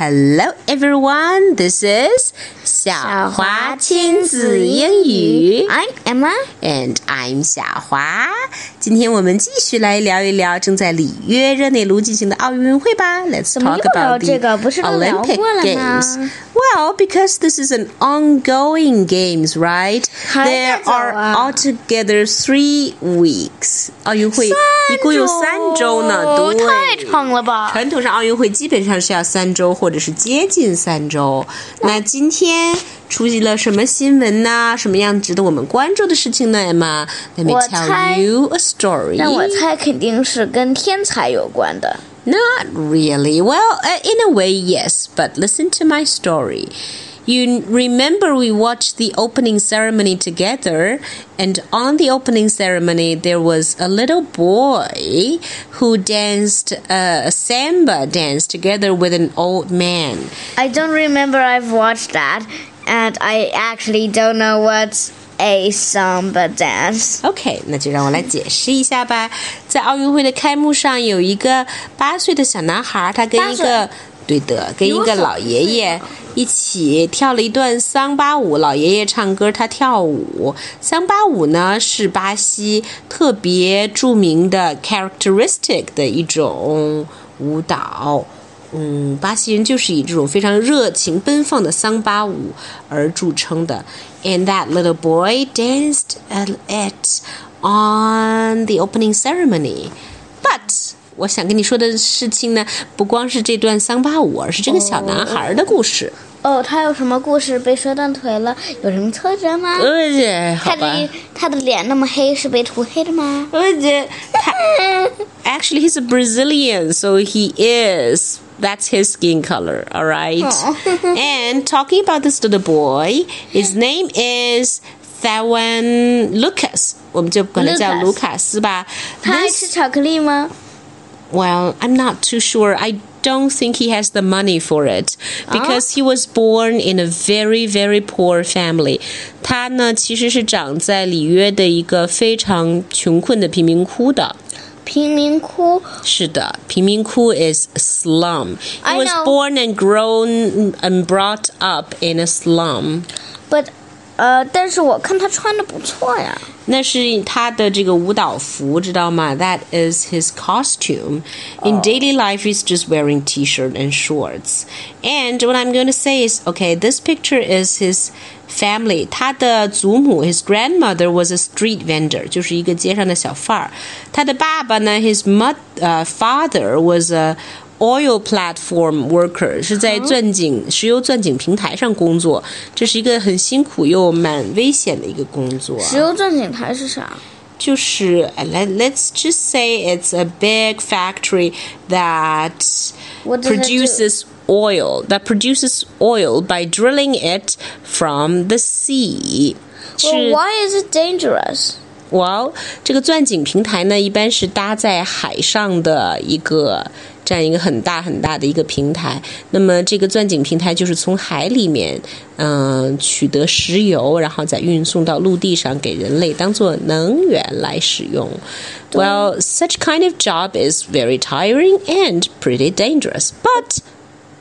Hello everyone, this is 小华亲子英语。 I'm Emma. And I'm 小华。今天我们继续来聊一聊正在里约热内卢进行的奥运会吧。Let's 怎么 talk 又聊 about 这 the 个？不是都聊 Olympic 过了吗 Games. Well, because this is an ongoing games, right? 还在 There 走 are 啊 altogether three weeks. 奥运会一共有三周呢，对，太长了吧？传统上奥运会基本上是要三周，或 者是接近三周。那今天出席了什么新闻呢？什么样值得我们关注的事情呢？Emma，Let me tell you a story. 那我猜肯定是跟天才有关的。Not really. Well, uh, in a way, yes. But listen to my story. You remember we watched the opening ceremony together, and on the opening ceremony, there was a little boy who danced uh, a samba dance together with an old man. I don't remember I've watched that, and I actually don't know what's a samba dance. OK，那就让我来解释一下吧。在奥运会的开幕上，有一个八岁的小男孩，他跟一八个 对的，跟一个老爷爷一起跳了一段桑巴舞。老爷爷唱歌，他跳舞。桑巴舞呢是巴西特别著名的 characteristic 的一种舞蹈。嗯，巴西人就是以这种非常热情奔放的桑巴舞而著称的。And that little boy danced at it on the opening ceremony. But 我想跟你说的事情呢，不光是这段桑巴舞，而是这个小男孩的故事。哦，他有什么故事？被摔断腿了？有什么挫折吗？呃，好吧。他的他的脸那么黑，是被涂黑的吗？呃，他 actually he's a Brazilian, so he is. That's his skin color, all right. and talking about this little boy, his name is Thewan Lucas. 我们就管他叫 Lucas 卢卡斯吧。他爱 This 吃巧克力吗？ well, I'm not too sure. I don't think he has the money for it because he was born in a very, very poor family. 他呢，其实是长在里约的一个非常穷困的贫民窟的。贫民窟。是的，贫民窟 is slum. He I was know. born and grown and brought up in a slum. But，呃，但是我看他穿的不错呀。 那是他的这个舞蹈服，知道吗？That is his costume. In daily life, he's just wearing t-shirt and shorts. And what I'm going to say is, okay, this picture is his family. 他的祖母，his grandmother was a street vendor，就是一个街上的小贩儿。他的爸爸呢，his mother, uh, father was a oil platform worker 是在钻井、石油钻井平台上工作，这是一个很辛苦又蛮危险的一个工作。石油钻井台是啥？就是呃 let let's just say it's a big factory that What does it do? produces oil that produces oil by drilling it from the sea. Well, 是 why is it dangerous? Well，这个钻井平台呢，一般是搭在海上的一个 这样一个很大很大的一个平台。那么这个钻井平台就是从海里面，嗯、取得石油，然后再运送到陆地上，给人类当做能源来使用。Well, such kind of job is very tiring and pretty dangerous, but.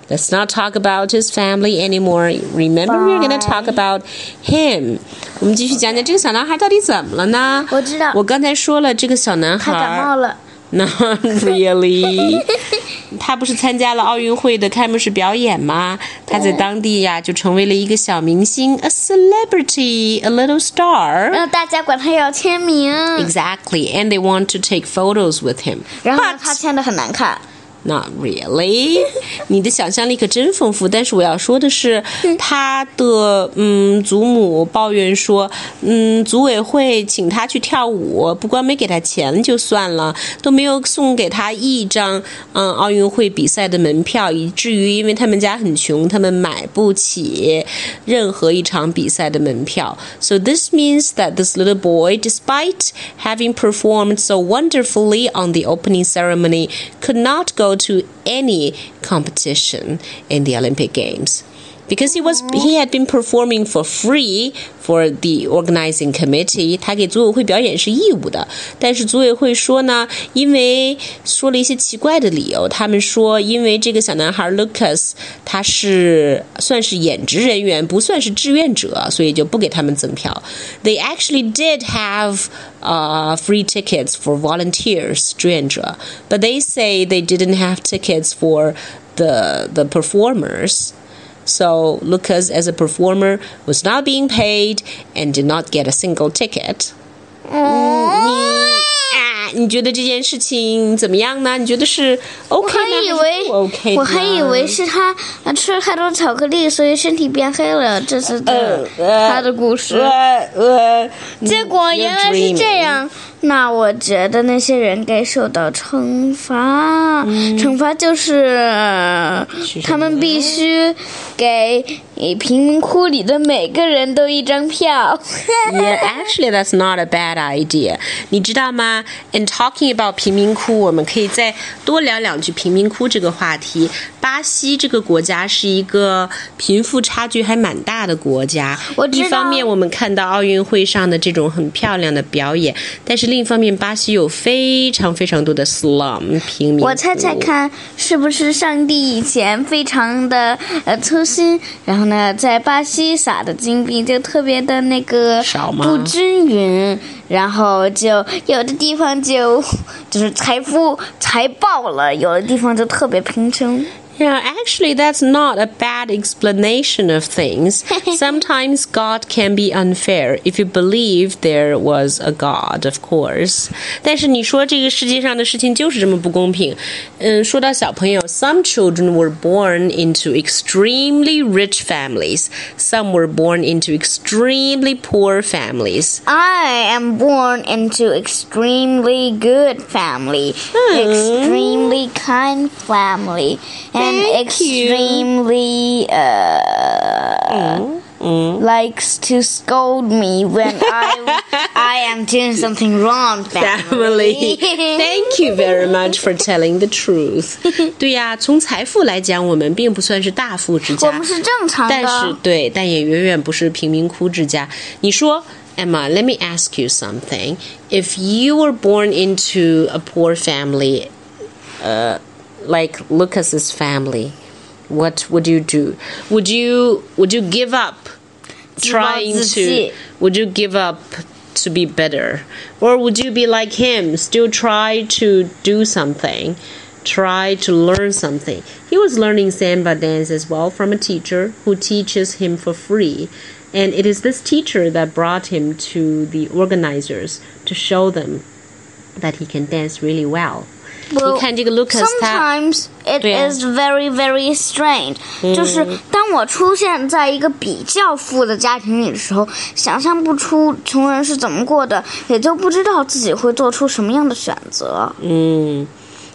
Let's not talk about his family anymore. Remember, we're going to talk about him. 我们继续讲讲这个小男孩到底怎么了呢？我知道我刚才说了，这个小男他感冒孩了。 ，Not really。他不是参加了奥运会的开幕式表演吗？他在当地呀就成为了一个小明星，a celebrity, a little star. 让大家管他要签名， Exactly, and they want to take photos with him. 然后 But 他签的很难看。 Not really，你的想象力可真丰富。但是我要说的是，他的嗯祖母抱怨说，嗯组委会请他去跳舞，不光没给他钱就算了，都没有送给他一张嗯奥运会比赛的门票，以至于因为他们家很穷，他们买不起任何一场比赛的门票。So this means that this little boy, despite having performed so wonderfully on the opening ceremony, could not go to any competition in the Olympic Games because he was he had been performing for free for the organizing committee，他给组委会表演是义务的。但是组委会说呢，因为说了一些奇怪的理由，他们说因为这个小男孩 Lucas 他是算是演职人员，不算是志愿者，所以就不给他们赠票。They actually did have uh, free tickets for volunteers 志愿者，but they say they didn't have tickets for the the performers. So Lucas, as a performer, was not being paid and did not get a single ticket. 你觉得这件事情怎么样呢？你觉得是 OK 我还以呢？还为是不 OK 我还以为呢是他呃吃了太多巧克力，所以身体变黑了。这是的呃他的故事。呃呃，结果原来是 You're 这 dreaming 样， 那我觉得那些人该受到惩罚。惩罚就是他们必须给贫民窟里的每个人都一张票。Yeah, actually, that's not a bad idea. 你知道吗？In talking about 贫民窟，我们可以再多聊两句贫民窟这个话题。巴西这个国家是一个贫富差距还蛮大的国家。我知道一方面，我们看到奥运会上的这种很漂亮的表演，但是另一方面，巴西有非常非常多的 slum 平民。我猜猜看，是不是上帝以前非常的呃粗心，然后呢，在巴西撒的金币就特别的那个少吗不均匀，然后就有的地方就就是财富财爆了，有的地方就特别贫穷。Yeah, actually, that's not a bad explanation of things. Sometimes God can be unfair if you believe there was a God, of course. 但是你说这个世界上的事情就是这么不公平。嗯，说到小朋友，some children were born into extremely rich families. Some were born into extremely poor families. I am born into extremely good family, extremely kind family, and Thank you. extremely uh, likes to scold me when I I am doing something wrong. family. Thank you very much for telling the truth. 对呀，从财富来讲，我们并不算是大富之家我们，是正常但是的。对，但也远远不是贫民窟之家。你说，Emma, let me ask you something. If you were born into a poor family, uh, like Lucas's family, what would you do? Would you would you give up trying to? Would you give up to be better, or would you be like him, still try to do something, try to learn something? He was learning samba dance as well from a teacher who teaches him for free. And it is this teacher that brought him to the organizers to show them that he can dance really well. 你看这个 Lucas，他 Sometimes it 对啊 is very very strange，、就是当我出现在一个比较富的家庭里的时候，想象不出穷人是怎么过的，也就不知道自己会做出什么样的选择。 Mm.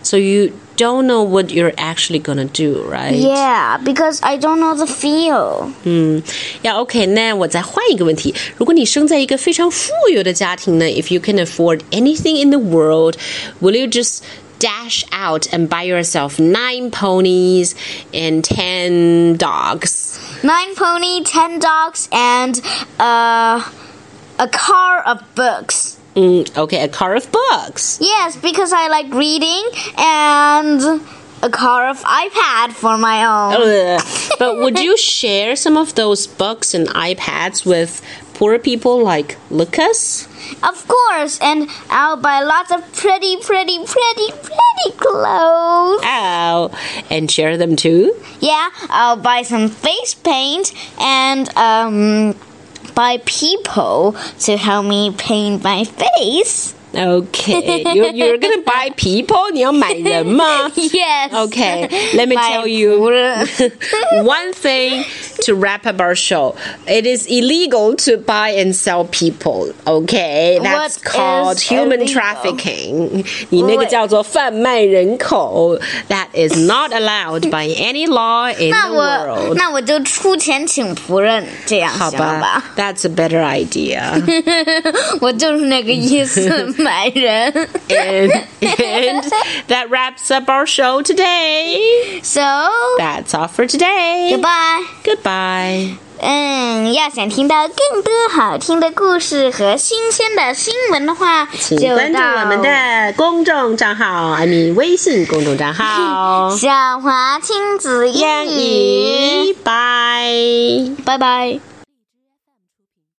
So you don't know what you're actually gonna do, right? Yeah, because I don't know the feel. 嗯，呀，OK，那我再换一个问题：如果你生在一个非常富有的家庭呢？If you can afford anything in the world, will you just dash out and buy yourself nine ponies and ten dogs? Nine pony, ten dogs, and uh, a car of books. Mm, okay, a car of books. Yes, because I like reading and a car of iPad for my own. But would you share some of those books and iPads with poor people like Lucas? Of course, and I'll buy lots of pretty, pretty, pretty, pretty clothes. Oh, and share them too? Yeah, I'll buy some face paint and um buy people to help me paint my face. Okay, you're, you're gonna buy people? 你要买人吗？ Yes. Okay, let me My tell you poor- one thing to wrap up our show. It is illegal to buy and sell people. Okay, that's What called is human illegal? trafficking. 你那个 Wait. 叫做贩卖人口. That is not allowed by any law in 那 the 我 world. 那我就出钱请仆人，这样好行了吧？ That's a better idea. 我就是那个意思，买人。 and, and that wraps up our show today. So That's all for today. goodbye. Goodbye. 拜。嗯，要想听到更多好听的故事和新鲜的新闻的话，就请关注我们的公众账号，艾米微信公众账号小华亲子英英语，拜，拜。拜拜。